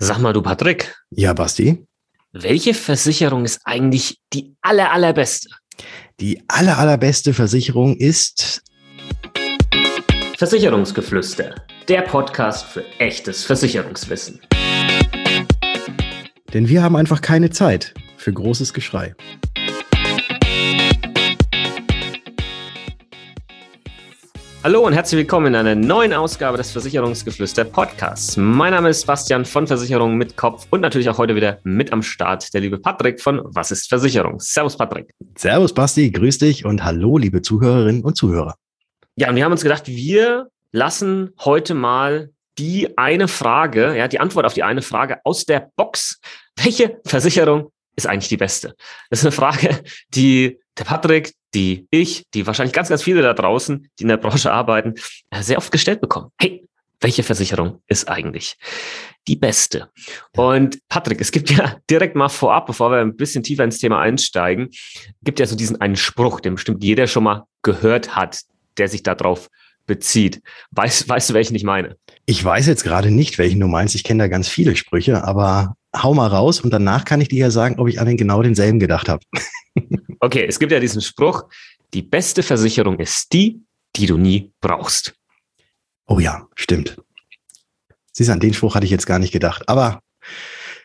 Sag mal, du Patrick. Ja, Basti. Welche Versicherung ist eigentlich die aller, allerbeste? Die aller, allerbeste Versicherung ist Versicherungsgeflüster, der Podcast für echtes Versicherungswissen. Denn wir haben einfach keine Zeit für großes Geschrei. Hallo und herzlich willkommen in einer neuen Ausgabe des Versicherungsgeflüster Podcasts. Mein Name ist Bastian von Versicherungen mit Kopf und natürlich auch heute wieder mit am Start der liebe Patrick von Was ist Versicherung? Servus Patrick. Servus Basti, grüß dich und hallo liebe Zuhörerinnen und Zuhörer. Ja, und wir haben uns gedacht, wir lassen heute mal die eine Frage, ja, die Antwort auf die eine Frage aus der Box. Welche Versicherung ist eigentlich die beste? Das ist eine Frage, die der Patrick, die ich, die wahrscheinlich ganz, ganz viele da draußen, die in der Branche arbeiten, äh, sehr oft gestellt bekommen. Hey, welche Versicherung ist eigentlich die beste? Und Patrick, es gibt ja direkt mal vorab, bevor wir ein bisschen tiefer ins Thema einsteigen, gibt ja so diesen einen Spruch, den bestimmt jeder schon mal gehört hat, der sich darauf bezieht. Weißt, weißt du, welchen ich meine? Ich weiß jetzt gerade nicht, welchen du meinst. Ich kenne da ganz viele Sprüche, aber hau mal raus und danach kann ich dir ja sagen, ob ich an den genau denselben gedacht habe. okay, es gibt ja diesen Spruch, die beste Versicherung ist die, die du nie brauchst. Oh ja, stimmt. Siehst du, an den Spruch hatte ich jetzt gar nicht gedacht. Aber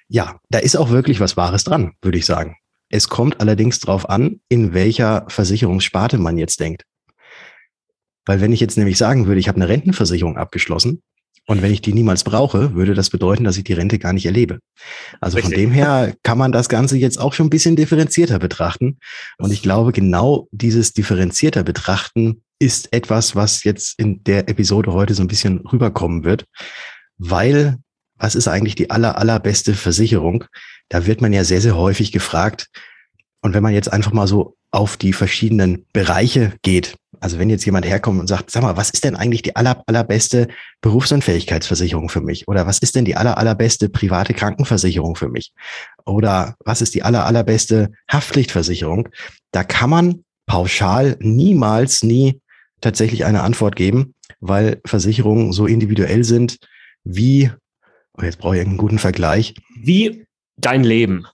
ja, da ist auch wirklich was Wahres dran, würde ich sagen. Es kommt allerdings darauf an, in welcher Versicherungssparte man jetzt denkt. Weil wenn ich jetzt nämlich sagen würde, ich habe eine Rentenversicherung abgeschlossen, und wenn ich die niemals brauche, würde das bedeuten, dass ich die Rente gar nicht erlebe. Also Richtig. von dem her kann man das Ganze jetzt auch schon ein bisschen differenzierter betrachten. Und ich glaube, genau dieses differenzierter betrachten ist etwas, was jetzt in der Episode heute so ein bisschen rüberkommen wird. Weil, was ist eigentlich die aller, allerbeste Versicherung? Da wird man ja sehr, sehr häufig gefragt. Und wenn man jetzt einfach mal so auf die verschiedenen Bereiche geht, also wenn jetzt jemand herkommt und sagt, sag mal, was ist denn eigentlich die aller, allerbeste Berufsunfähigkeitsversicherung für mich? Oder was ist denn die aller, allerbeste private Krankenversicherung für mich? Oder was ist die aller, allerbeste Haftpflichtversicherung? Da kann man pauschal niemals, nie tatsächlich eine Antwort geben, weil Versicherungen so individuell sind wie, oh, jetzt brauche ich einen guten Vergleich. Wie dein Leben.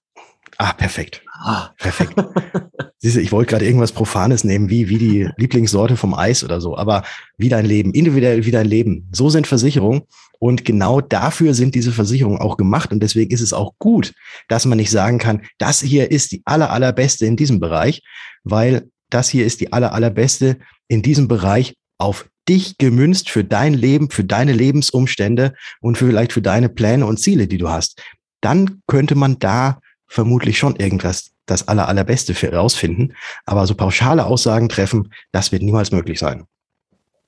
Ah, perfekt. Ah. Perfekt. Siehst du, ich wollte gerade irgendwas Profanes nehmen, wie, wie die Lieblingssorte vom Eis oder so, aber wie dein Leben, individuell wie dein Leben. So sind Versicherungen. Und genau dafür sind diese Versicherungen auch gemacht. Und deswegen ist es auch gut, dass man nicht sagen kann, das hier ist die aller, allerbeste in diesem Bereich, weil das hier ist die aller, allerbeste in diesem Bereich auf dich gemünzt für dein Leben, für deine Lebensumstände und vielleicht für deine Pläne und Ziele, die du hast. Dann könnte man da vermutlich schon irgendwas das aller, allerbeste für herausfinden. Aber so pauschale Aussagen treffen, das wird niemals möglich sein.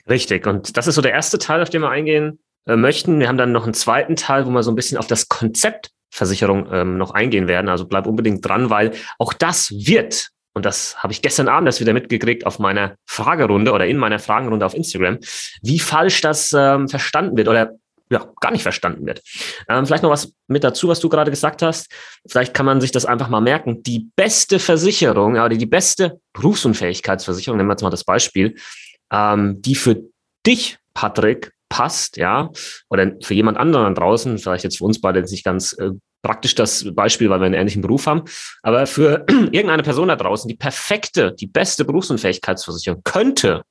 Richtig. Und das ist so der erste Teil, auf den wir eingehen äh, möchten. Wir haben dann noch einen zweiten Teil, wo wir so ein bisschen auf das Konzept Versicherung ähm, noch eingehen werden. Also bleib unbedingt dran, weil auch das wird, und das habe ich gestern Abend erst wieder mitgekriegt auf meiner Fragerunde oder in meiner Fragerunde auf Instagram, wie falsch das ähm, verstanden wird oder ja, gar nicht verstanden wird. Ähm, vielleicht noch was mit dazu, was du gerade gesagt hast. Vielleicht kann man sich das einfach mal merken. Die beste Versicherung, oder die beste Berufsunfähigkeitsversicherung, nehmen wir jetzt mal das Beispiel, ähm, die für dich, Patrick, passt, ja, oder für jemand anderen draußen, vielleicht jetzt für uns beide nicht ganz äh, praktisch das Beispiel, weil wir einen ähnlichen Beruf haben, aber für irgendeine Person da draußen, die perfekte, die beste Berufsunfähigkeitsversicherung könnte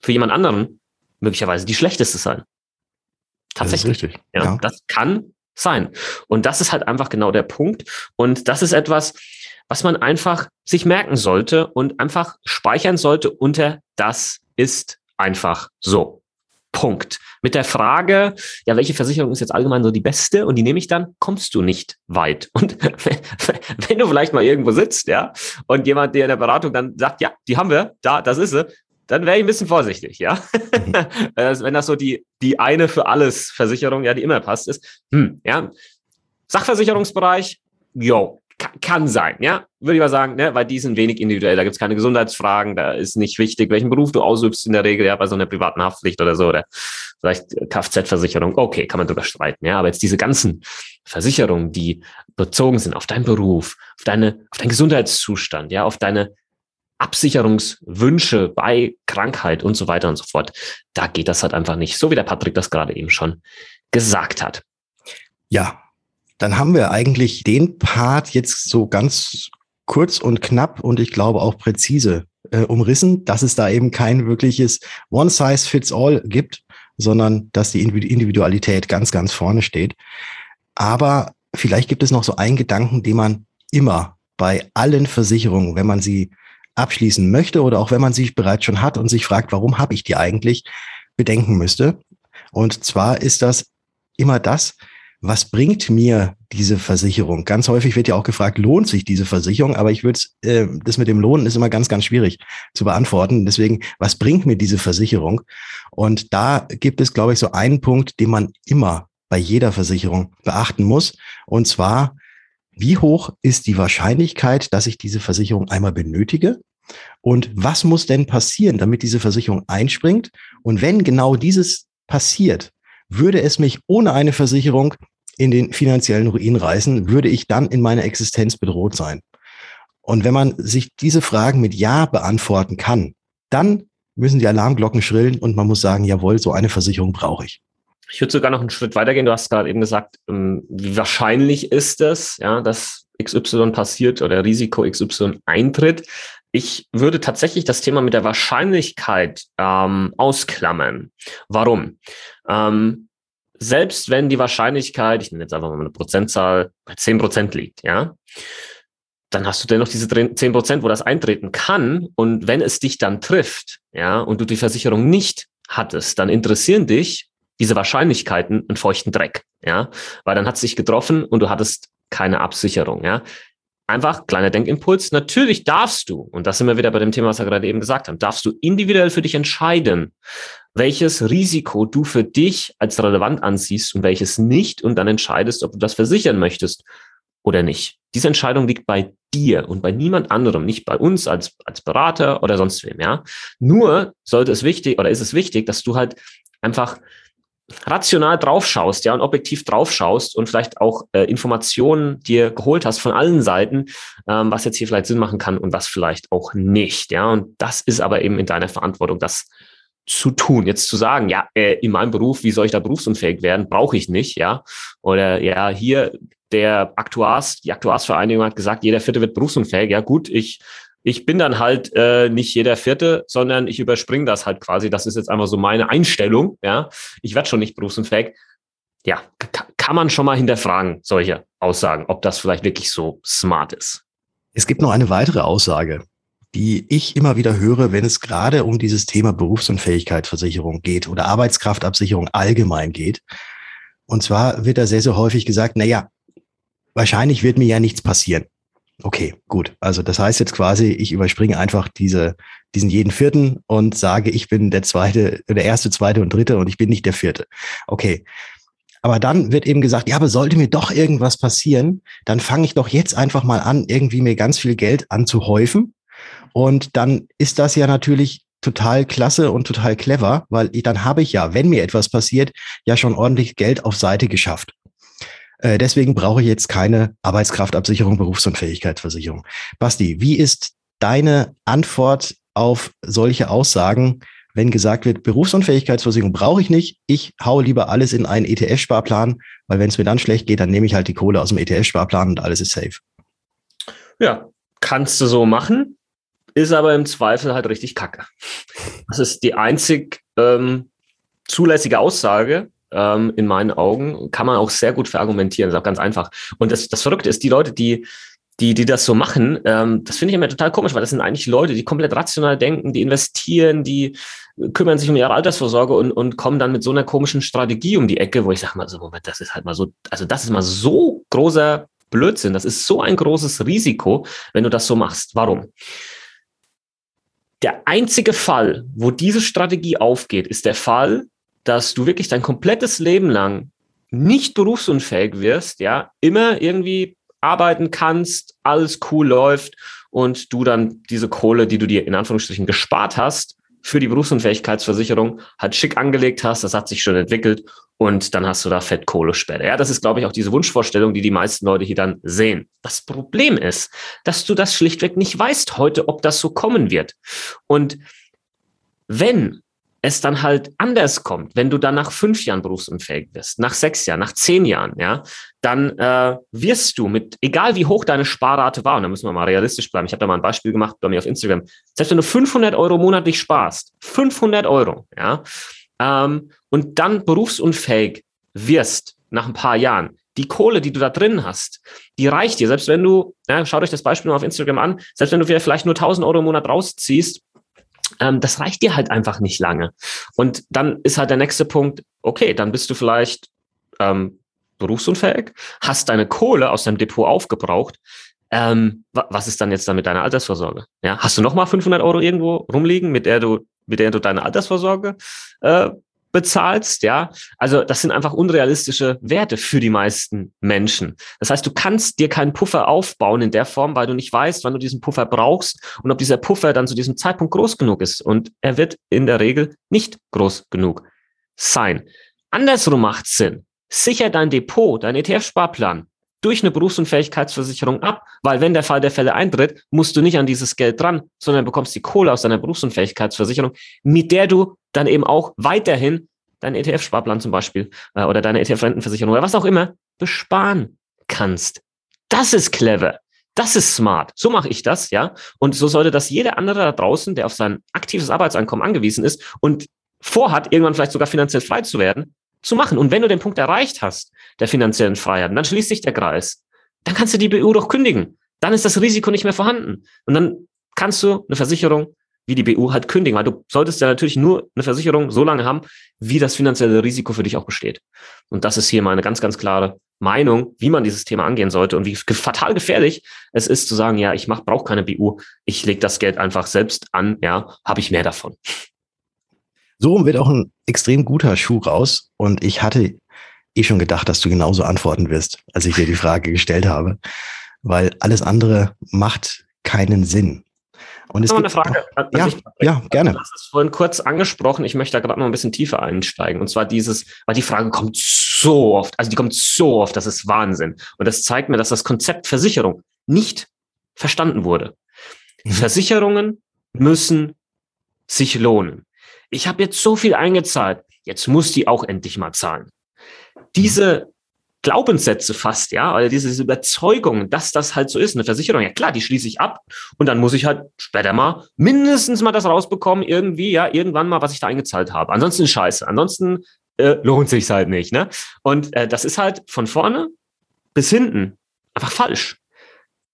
für jemand anderen möglicherweise die schlechteste sein. Tatsächlich. Das richtig. Ja, ja, das kann sein. Und das ist halt einfach genau der Punkt. Und das ist etwas, was man einfach sich merken sollte und einfach speichern sollte unter das ist einfach so. Punkt. Mit der Frage, ja, welche Versicherung ist jetzt allgemein so die beste und die nehme ich dann, kommst du nicht weit. Und wenn du vielleicht mal irgendwo sitzt, ja, und jemand, der in der Beratung dann sagt, ja, die haben wir, da, das ist sie, dann wäre ich ein bisschen vorsichtig, ja. Mhm. Wenn das so die, die eine für alles Versicherung, ja, die immer passt, ist. Hm, ja. Sachversicherungsbereich, jo, kann sein, ja. Würde ich mal sagen, ne, weil die sind wenig individuell. Da gibt es keine Gesundheitsfragen, da ist nicht wichtig, welchen Beruf du ausübst in der Regel, ja, bei so einer privaten Haftpflicht oder so, oder vielleicht Kfz-Versicherung, okay, kann man drüber streiten, ja. Aber jetzt diese ganzen Versicherungen, die bezogen sind auf deinen Beruf, auf deine, auf deinen Gesundheitszustand, ja, auf deine Absicherungswünsche bei Krankheit und so weiter und so fort. Da geht das halt einfach nicht, so wie der Patrick das gerade eben schon gesagt hat. Ja, Dann haben wir eigentlich den Part jetzt so ganz kurz und knapp und ich glaube auch präzise äh, umrissen, dass es da eben kein wirkliches One-Size-Fits-All gibt, sondern dass die Individualität ganz, ganz vorne steht. Aber vielleicht gibt es noch so einen Gedanken, den man immer bei allen Versicherungen, wenn man sie abschließen möchte oder auch wenn man sie bereits schon hat und sich fragt, warum habe ich die eigentlich, bedenken müsste. Und zwar ist das immer das, was bringt mir diese Versicherung? Ganz häufig wird ja auch gefragt, lohnt sich diese Versicherung? Aber ich würde, äh, das mit dem Lohnen ist immer ganz, ganz schwierig zu beantworten. Deswegen, was bringt mir diese Versicherung? Und da gibt es, glaube ich, so einen Punkt, den man immer bei jeder Versicherung beachten muss. Und zwar, wie hoch ist die Wahrscheinlichkeit, dass ich diese Versicherung einmal benötige? Und was muss denn passieren, damit diese Versicherung einspringt? Und wenn genau dieses passiert, würde es mich ohne eine Versicherung in den finanziellen Ruin reißen, würde ich dann in meiner Existenz bedroht sein. Und wenn man sich diese Fragen mit Ja beantworten kann, dann müssen die Alarmglocken schrillen und man muss sagen, jawohl, so eine Versicherung brauche ich. Ich würde sogar noch einen Schritt weitergehen. Du hast gerade eben gesagt, ähm, wie wahrscheinlich ist es, ja, dass XY passiert oder Risiko XY eintritt. Ich würde tatsächlich das Thema mit der Wahrscheinlichkeit ähm, ausklammern. Warum? Ähm, selbst wenn die Wahrscheinlichkeit, ich nenne jetzt einfach mal eine Prozentzahl, bei zehn Prozent liegt, ja, dann hast du dennoch diese zehn Prozent, wo das eintreten kann. Und wenn es dich dann trifft, ja, und du die Versicherung nicht hattest, dann interessieren dich diese Wahrscheinlichkeiten einen feuchten Dreck, ja, weil dann hat es dich getroffen und du hattest keine Absicherung, ja. Einfach kleiner Denkimpuls. Natürlich darfst du, und das sind wir wieder bei dem Thema, was wir gerade eben gesagt haben, darfst du individuell für dich entscheiden, welches Risiko du für dich als relevant ansiehst und welches nicht und dann entscheidest, ob du das versichern möchtest oder nicht. Diese Entscheidung liegt bei dir und bei niemand anderem, nicht bei uns als, als Berater oder sonst wem, ja. Nur sollte es wichtig oder ist es wichtig, dass du halt einfach rational draufschaust, ja, und objektiv draufschaust und vielleicht auch äh, Informationen dir geholt hast von allen Seiten, ähm, was jetzt hier vielleicht Sinn machen kann und was vielleicht auch nicht, ja. Und das ist aber eben in deiner Verantwortung, das zu tun. Jetzt zu sagen, ja, äh, in meinem Beruf, wie soll ich da berufsunfähig werden, brauche ich nicht, ja. Oder ja, hier der Aktuars, die Aktuarsvereinigung hat gesagt, jeder Vierte wird berufsunfähig. Ja, gut, ich ich bin dann halt äh, nicht jeder Vierte, sondern ich überspringe das halt quasi. Das ist jetzt einfach so meine Einstellung. Ja, ich werde schon nicht berufsunfähig. Ja, kann man schon mal hinterfragen, solche Aussagen, ob das vielleicht wirklich so smart ist. Es gibt noch eine weitere Aussage, die ich immer wieder höre, wenn es gerade um dieses Thema Berufsunfähigkeitsversicherung geht oder Arbeitskraftabsicherung allgemein geht. Und zwar wird da sehr, sehr häufig gesagt, na ja, wahrscheinlich wird mir ja nichts passieren. Okay, gut. Also das heißt jetzt quasi, ich überspringe einfach diese, diesen jeden vierten und sage, ich bin der zweite, der erste, zweite und dritte und ich bin nicht der vierte. Okay. Aber dann wird eben gesagt, ja, aber sollte mir doch irgendwas passieren, dann fange ich doch jetzt einfach mal an, irgendwie mir ganz viel Geld anzuhäufen. Und dann ist das ja natürlich total klasse und total clever, weil ich, dann habe ich ja, wenn mir etwas passiert, ja schon ordentlich Geld auf Seite geschafft. Äh, deswegen brauche ich jetzt keine Arbeitskraftabsicherung, Berufsunfähigkeitsversicherung. Basti, wie ist deine Antwort auf solche Aussagen, wenn gesagt wird, Berufsunfähigkeitsversicherung brauche ich nicht, ich haue lieber alles in einen ETF-Sparplan, weil wenn es mir dann schlecht geht, dann nehme ich halt die Kohle aus dem ETF-Sparplan und alles ist safe. Ja, kannst du so machen, ist aber im Zweifel halt richtig kacke. Das ist die einzig ähm, zulässige Aussage, ähm, in meinen Augen, kann man auch sehr gut verargumentieren, ist auch ganz einfach. Und das, das Verrückte ist, die Leute, die, die, die das so machen, ähm, das finde ich immer total komisch, weil das sind eigentlich Leute, die komplett rational denken, die investieren, die kümmern sich um ihre Altersvorsorge und, und kommen dann mit so einer komischen Strategie um die Ecke, wo ich sage mal so, Moment, das ist halt mal so, also das ist mal so großer Blödsinn, das ist so ein großes Risiko, wenn du das so machst. Warum? Der einzige Fall, wo diese Strategie aufgeht, ist der Fall, dass du wirklich dein komplettes Leben lang nicht berufsunfähig wirst, ja, immer irgendwie arbeiten kannst, alles cool läuft und du dann diese Kohle, die du dir in Anführungsstrichen gespart hast, für die Berufsunfähigkeitsversicherung halt schick angelegt hast, das hat sich schon entwickelt und dann hast du da fett Kohlesperre. Ja, das ist, glaube ich, auch diese Wunschvorstellung, die die meisten Leute hier dann sehen. Das Problem ist, dass du das schlichtweg nicht weißt heute, ob das so kommen wird. Und wenn es dann halt anders kommt, wenn du dann nach fünf Jahren berufsunfähig bist, nach sechs Jahren, nach zehn Jahren, ja, dann äh, wirst du mit, egal wie hoch deine Sparrate war, und da müssen wir mal realistisch bleiben, ich habe da mal ein Beispiel gemacht bei mir auf Instagram, selbst wenn du 500 Euro monatlich sparst, 500 Euro, ja, ähm, und dann berufsunfähig wirst nach ein paar Jahren, die Kohle, die du da drin hast, die reicht dir. Selbst wenn du, ja, schaut euch das Beispiel mal auf Instagram an, selbst wenn du vielleicht nur 1000 Euro im Monat rausziehst, ähm, das reicht dir halt einfach nicht lange. Und dann ist halt der nächste Punkt, okay, dann bist du vielleicht ähm, berufsunfähig, hast deine Kohle aus deinem Depot aufgebraucht. Ähm, was ist dann jetzt dann mit deiner Altersvorsorge? Ja, hast du nochmal 500 Euro irgendwo rumliegen, mit der du, mit der du deine Altersvorsorge äh, bezahlst, ja. Also das sind einfach unrealistische Werte für die meisten Menschen. Das heißt, du kannst dir keinen Puffer aufbauen in der Form, weil du nicht weißt, wann du diesen Puffer brauchst und ob dieser Puffer dann zu diesem Zeitpunkt groß genug ist. Und er wird in der Regel nicht groß genug sein. Andersrum macht Sinn. Sicher dein Depot, dein ETF-Sparplan durch eine Berufsunfähigkeitsversicherung ab, weil wenn der Fall der Fälle eintritt, musst du nicht an dieses Geld dran, sondern bekommst die Kohle aus deiner Berufsunfähigkeitsversicherung, mit der du dann eben auch weiterhin deinen ETF-Sparplan zum Beispiel äh, oder deine ETF-Rentenversicherung oder was auch immer besparen kannst. Das ist clever. Das ist smart. So mache ich das, ja. Und so sollte das jeder andere da draußen, der auf sein aktives Arbeitseinkommen angewiesen ist und vorhat, irgendwann vielleicht sogar finanziell frei zu werden, zu machen. Und wenn du den Punkt erreicht hast, der finanziellen Freiheit, dann schließt sich der Kreis. Dann kannst du die BU doch kündigen. Dann ist das Risiko nicht mehr vorhanden. Und dann kannst du eine Versicherung wie die BU halt kündigen, weil du solltest ja natürlich nur eine Versicherung so lange haben, wie das finanzielle Risiko für dich auch besteht. Und das ist hier meine ganz, ganz klare Meinung, wie man dieses Thema angehen sollte und wie fatal gefährlich es ist zu sagen, ja, ich mach, brauche keine BU, ich lege das Geld einfach selbst an, ja, habe ich mehr davon. So wird auch ein extrem guter Schuh raus. Und ich hatte eh schon gedacht, dass du genauso antworten wirst, als ich dir die Frage gestellt habe. Weil alles andere macht keinen Sinn. Und es gibt eine Frage. Auch, ja, ja, gerne. Du hast es vorhin kurz angesprochen. Ich möchte da gerade noch ein bisschen tiefer einsteigen. Und zwar dieses, weil die Frage kommt so oft, also die kommt so oft, das ist Wahnsinn. Und das zeigt mir, dass das Konzept Versicherung nicht verstanden wurde. Mhm. Versicherungen müssen sich lohnen ich habe jetzt so viel eingezahlt, jetzt muss die auch endlich mal zahlen. Diese Glaubenssätze fast, ja, oder diese Überzeugung, dass das halt so ist, eine Versicherung, ja klar, die schließe ich ab und dann muss ich halt später mal mindestens mal das rausbekommen, irgendwie, ja, irgendwann mal, was ich da eingezahlt habe. Ansonsten scheiße, ansonsten äh, lohnt sich halt nicht, ne? Und äh, das ist halt von vorne bis hinten einfach falsch.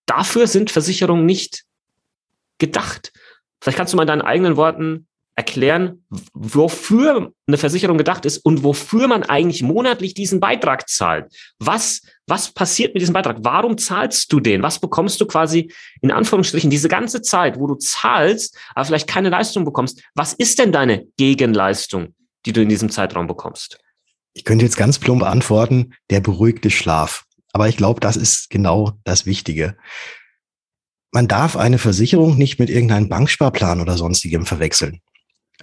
Dafür sind Versicherungen nicht gedacht. Vielleicht kannst du mal in deinen eigenen Worten erklären, wofür eine Versicherung gedacht ist und wofür man eigentlich monatlich diesen Beitrag zahlt. Was, was passiert mit diesem Beitrag? Warum zahlst du den? Was bekommst du quasi in Anführungsstrichen diese ganze Zeit, wo du zahlst, aber vielleicht keine Leistung bekommst? Was ist denn deine Gegenleistung, die du in diesem Zeitraum bekommst? Ich könnte jetzt ganz plump antworten, der beruhigte Schlaf. Aber ich glaube, das ist genau das Wichtige. Man darf eine Versicherung nicht mit irgendeinem Banksparplan oder sonstigem verwechseln.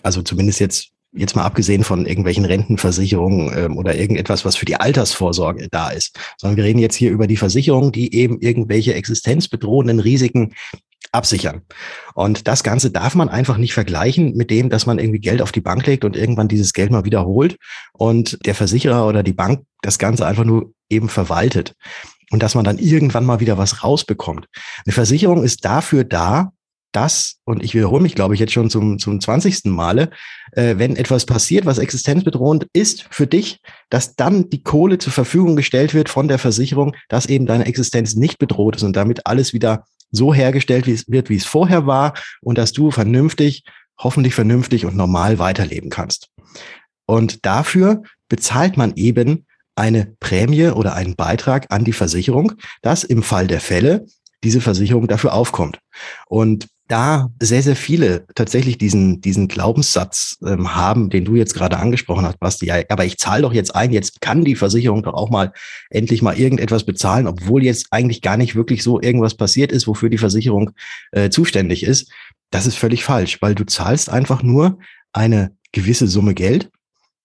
Also zumindest jetzt jetzt mal abgesehen von irgendwelchen Rentenversicherungen ähm, oder irgendetwas, was für die Altersvorsorge da ist, sondern wir reden jetzt hier über die Versicherungen, die eben irgendwelche existenzbedrohenden Risiken absichern. Und das Ganze darf man einfach nicht vergleichen mit dem, dass man irgendwie Geld auf die Bank legt und irgendwann dieses Geld mal wiederholt und der Versicherer oder die Bank das Ganze einfach nur eben verwaltet und dass man dann irgendwann mal wieder was rausbekommt. Eine Versicherung ist dafür da, das, und ich wiederhole mich, glaube ich, jetzt schon zum, zum 20. Male, äh, wenn etwas passiert, was existenzbedrohend ist für dich, dass dann die Kohle zur Verfügung gestellt wird von der Versicherung, dass eben deine Existenz nicht bedroht ist und damit alles wieder so hergestellt wird, wie es vorher war und dass du vernünftig, hoffentlich vernünftig und normal weiterleben kannst. Und dafür bezahlt man eben eine Prämie oder einen Beitrag an die Versicherung, dass im Fall der Fälle diese Versicherung dafür aufkommt. Und da sehr, sehr viele tatsächlich diesen, diesen Glaubenssatz ähm, haben, den du jetzt gerade angesprochen hast, Basti, ja, aber ich zahle doch jetzt ein, jetzt kann die Versicherung doch auch mal endlich mal irgendetwas bezahlen, obwohl jetzt eigentlich gar nicht wirklich so irgendwas passiert ist, wofür die Versicherung äh, zuständig ist. Das ist völlig falsch, weil du zahlst einfach nur eine gewisse Summe Geld,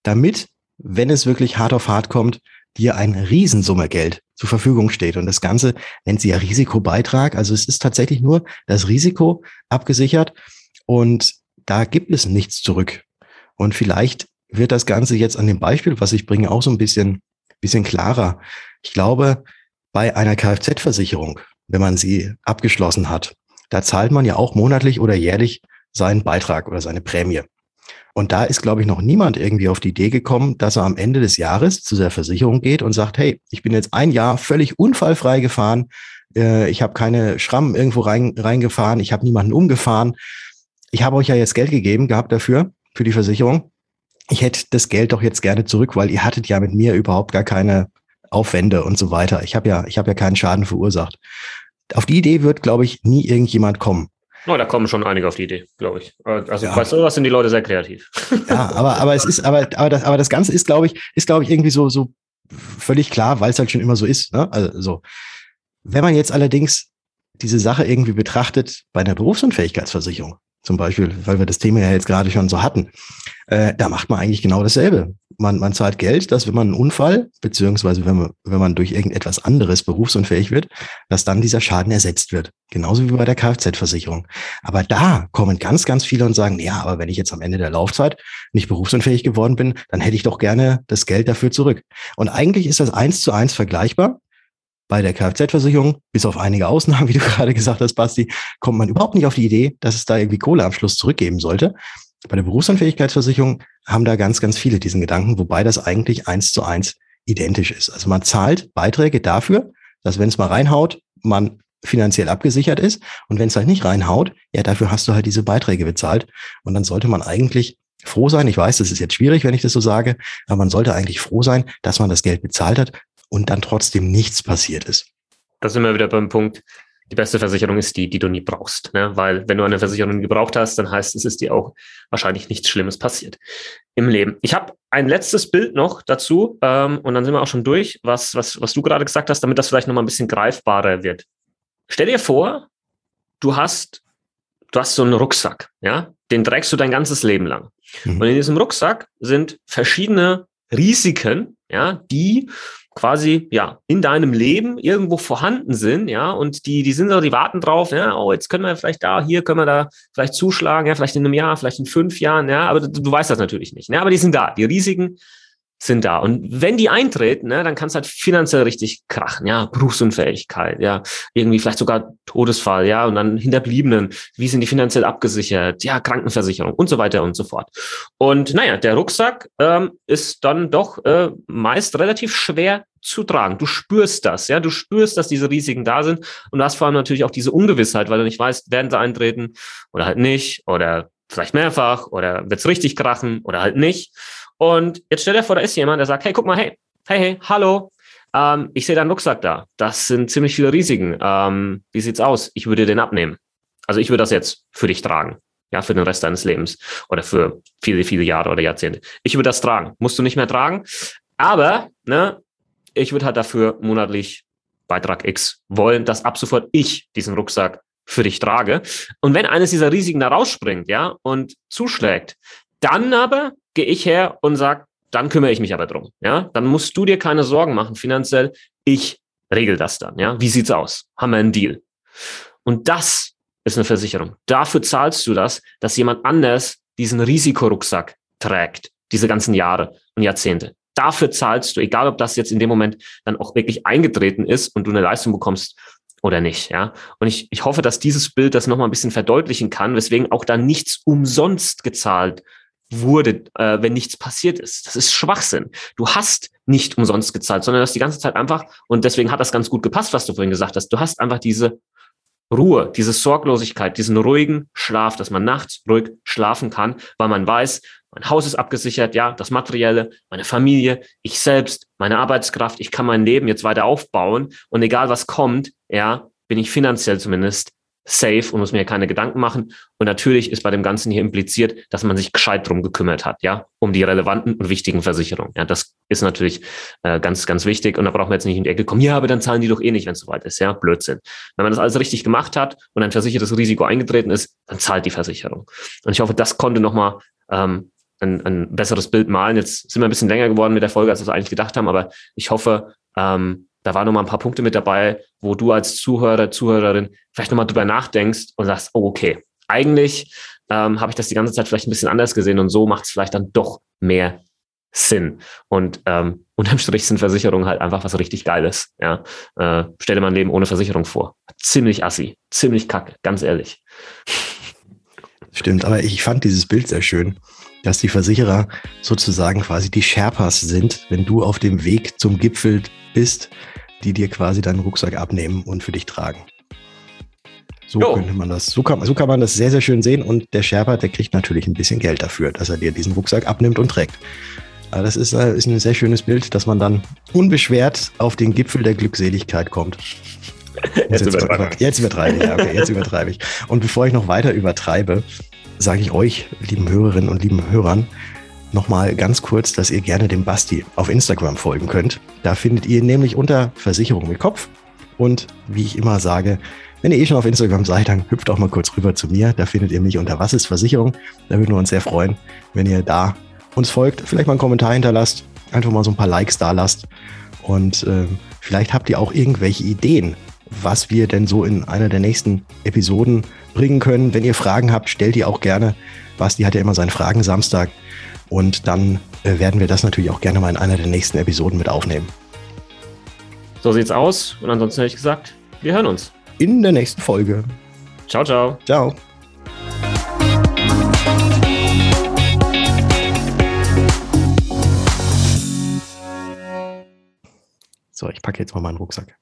damit, wenn es wirklich hart auf hart kommt, dir eine Riesensumme Geld zur Verfügung steht. Und das Ganze nennt sie ja Risikobeitrag. Also es ist tatsächlich nur das Risiko abgesichert und da gibt es nichts zurück. Und vielleicht wird das Ganze jetzt an dem Beispiel, was ich bringe, auch so ein bisschen, bisschen klarer. Ich glaube, bei einer Kfz-Versicherung, wenn man sie abgeschlossen hat, da zahlt man ja auch monatlich oder jährlich seinen Beitrag oder seine Prämie. Und da ist, glaube ich, noch niemand irgendwie auf die Idee gekommen, dass er am Ende des Jahres zu der Versicherung geht und sagt, hey, ich bin jetzt ein Jahr völlig unfallfrei gefahren, äh, ich habe keine Schrammen irgendwo rein, reingefahren, ich habe niemanden umgefahren. Ich habe euch ja jetzt Geld gegeben gehabt dafür, für die Versicherung. Ich hätte das Geld doch jetzt gerne zurück, weil ihr hattet ja mit mir überhaupt gar keine Aufwände und so weiter. Ich habe ja, ich habe ja keinen Schaden verursacht. Auf die Idee wird, glaube ich, nie irgendjemand kommen. Oh, da kommen schon einige auf die Idee, glaube ich. Also ja. bei sowas sind die Leute sehr kreativ. Ja, aber, aber es ist, aber, aber das, aber das Ganze ist, glaube ich, ist, glaube ich, irgendwie so, so völlig klar, weil es halt schon immer so ist. Ne? Also so. Wenn man jetzt allerdings diese Sache irgendwie betrachtet bei einer Berufsunfähigkeitsversicherung, zum Beispiel, weil wir das Thema ja jetzt gerade schon so hatten, äh, da macht man eigentlich genau dasselbe. Man, man zahlt Geld, dass wenn man einen Unfall, beziehungsweise wenn man, wenn man durch irgendetwas anderes berufsunfähig wird, dass dann dieser Schaden ersetzt wird. Genauso wie bei der Kfz-Versicherung. Aber da kommen ganz, ganz viele und sagen, ja, aber wenn ich jetzt am Ende der Laufzeit nicht berufsunfähig geworden bin, dann hätte ich doch gerne das Geld dafür zurück. Und eigentlich ist das eins zu eins vergleichbar bei der Kfz-Versicherung, bis auf einige Ausnahmen, wie du gerade gesagt hast, Basti, kommt man überhaupt nicht auf die Idee, dass es da irgendwie Kohleabschluss zurückgeben sollte. Bei der Berufsunfähigkeitsversicherung haben da ganz, ganz viele diesen Gedanken, wobei das eigentlich eins zu eins identisch ist. Also man zahlt Beiträge dafür, dass wenn es mal reinhaut, man finanziell abgesichert ist. Und wenn es halt nicht reinhaut, ja, dafür hast du halt diese Beiträge bezahlt. Und dann sollte man eigentlich froh sein. Ich weiß, das ist jetzt schwierig, wenn ich das so sage, aber man sollte eigentlich froh sein, dass man das Geld bezahlt hat und dann trotzdem nichts passiert ist. Da sind wir wieder beim Punkt, die beste Versicherung ist die, die du nie brauchst. Ne? Weil wenn du eine Versicherung gebraucht hast, dann heißt es, ist dir auch wahrscheinlich nichts Schlimmes passiert im Leben. Ich habe ein letztes Bild noch dazu ähm, und dann sind wir auch schon durch, was, was, was du gerade gesagt hast, damit das vielleicht nochmal ein bisschen greifbarer wird. Stell dir vor, du hast, du hast so einen Rucksack, ja, den trägst du dein ganzes Leben lang. Mhm. Und in diesem Rucksack sind verschiedene Risiken, ja, die quasi ja in deinem Leben irgendwo vorhanden sind, ja, und die die sind so, die warten drauf, ja, oh, jetzt können wir vielleicht da, hier können wir da vielleicht zuschlagen, ja, vielleicht in einem Jahr, vielleicht in fünf Jahren, ja, aber du, du weißt das natürlich nicht, ne, aber die sind da, die Risiken sind da. Und wenn die eintreten, ne, dann kann es halt finanziell richtig krachen, ja, Berufsunfähigkeit, ja, irgendwie vielleicht sogar Todesfall, ja, und dann Hinterbliebenen, wie sind die finanziell abgesichert, ja, Krankenversicherung und so weiter und so fort. Und naja, der Rucksack ähm, ist dann doch äh, meist relativ schwer zu tragen. Du spürst das, ja, du spürst, dass diese Risiken da sind und du hast vor allem natürlich auch diese Ungewissheit, weil du nicht weißt, werden sie eintreten oder halt nicht oder vielleicht mehrfach oder wird's richtig krachen oder halt nicht. Und jetzt stell dir vor, da ist jemand, der sagt, hey, guck mal, hey, hey, hey, hallo, ähm, ich sehe deinen Rucksack da. Das sind ziemlich viele Risiken. Ähm, wie sieht's aus? Ich würde den abnehmen. Also ich würde das jetzt für dich tragen. Ja, für den Rest deines Lebens oder für viele, viele Jahre oder Jahrzehnte. Ich würde das tragen. Musst du nicht mehr tragen. Aber, ne, ich würde halt dafür monatlich Beitrag X wollen, dass ab sofort ich diesen Rucksack für dich trage. Und wenn eines dieser Risiken da rausspringt, ja, und zuschlägt, dann aber gehe ich her und sage, dann kümmere ich mich aber drum. Ja, dann musst du dir keine Sorgen machen finanziell. Ich regel das dann. Ja, wie sieht's aus? Haben wir einen Deal? Und das ist eine Versicherung. Dafür zahlst du das, dass jemand anders diesen Risikorucksack trägt, diese ganzen Jahre und Jahrzehnte. Dafür zahlst du, egal ob das jetzt in dem Moment dann auch wirklich eingetreten ist und du eine Leistung bekommst oder nicht, ja. Und ich, ich hoffe, dass dieses Bild das nochmal ein bisschen verdeutlichen kann, weswegen auch da nichts umsonst gezahlt wurde, äh, wenn nichts passiert ist. Das ist Schwachsinn. Du hast nicht umsonst gezahlt, sondern du hast die ganze Zeit einfach, und deswegen hat das ganz gut gepasst, was du vorhin gesagt hast, du hast einfach diese Ruhe, diese Sorglosigkeit, diesen ruhigen Schlaf, dass man nachts ruhig schlafen kann, weil man weiß, mein Haus ist abgesichert, ja, das Materielle, meine Familie, ich selbst, meine Arbeitskraft, ich kann mein Leben jetzt weiter aufbauen und egal was kommt, ja, bin ich finanziell zumindest safe und muss mir keine Gedanken machen. Und natürlich ist bei dem Ganzen hier impliziert, dass man sich gescheit drum gekümmert hat, ja, um die relevanten und wichtigen Versicherungen. Ja, das ist natürlich äh, ganz, ganz wichtig. Und da braucht man jetzt nicht in die Ecke kommen, ja, aber dann zahlen die doch eh nicht, wenn es soweit ist. Ja, Blödsinn. Wenn man das alles richtig gemacht hat und ein versichertes Risiko eingetreten ist, dann zahlt die Versicherung. Und ich hoffe, das konnte nochmal ähm, ein, ein besseres Bild malen. Jetzt sind wir ein bisschen länger geworden mit der Folge, als wir eigentlich gedacht haben, aber ich hoffe, ähm, da waren nochmal ein paar Punkte mit dabei, wo du als Zuhörer, Zuhörerin vielleicht nochmal drüber nachdenkst und sagst, oh, okay, eigentlich ähm, habe ich das die ganze Zeit vielleicht ein bisschen anders gesehen und so macht es vielleicht dann doch mehr Sinn. Und ähm, unterm Strich sind Versicherungen halt einfach was richtig Geiles. Ja? Äh, stell dir mal ein Leben ohne Versicherung vor. Ziemlich assi, ziemlich kacke, ganz ehrlich. Stimmt, aber ich fand dieses Bild sehr schön, dass die Versicherer sozusagen quasi die Sherpas sind, wenn du auf dem Weg zum Gipfel bist, die dir quasi deinen Rucksack abnehmen und für dich tragen. So jo. könnte man das, so kann, so kann man das sehr, sehr schön sehen. Und der Sherpa, der kriegt natürlich ein bisschen Geld dafür, dass er dir diesen Rucksack abnimmt und trägt. Aber das ist, äh, ist ein sehr schönes Bild, dass man dann unbeschwert auf den Gipfel der Glückseligkeit kommt. Jetzt, jetzt, übertreibe ich. Jetzt übertreibe ich, ja, okay, jetzt übertreibe ich. Und bevor ich noch weiter übertreibe, sage ich euch, lieben Hörerinnen und lieben Hörern, nochmal ganz kurz, dass ihr gerne dem Basti auf Instagram folgen könnt. Da findet ihr nämlich unter Versicherung mit Kopf. Und wie ich immer sage, wenn ihr eh schon auf Instagram seid, dann hüpft auch mal kurz rüber zu mir. Da findet ihr mich unter Was ist Versicherung. Da würden wir uns sehr freuen, wenn ihr da uns folgt, vielleicht mal einen Kommentar hinterlasst, einfach mal so ein paar Likes da lasst. Und äh, vielleicht habt ihr auch irgendwelche Ideen, was wir denn so in einer der nächsten Episoden bringen können. Wenn ihr Fragen habt, stellt die auch gerne. Basti hat ja immer seinen Fragen Samstag. Und dann äh, werden wir das natürlich auch gerne mal in einer der nächsten Episoden mit aufnehmen. So sieht's aus. Und ansonsten hätte ich gesagt, wir hören uns. In der nächsten Folge. Ciao, ciao. Ciao. So, ich packe jetzt mal meinen Rucksack.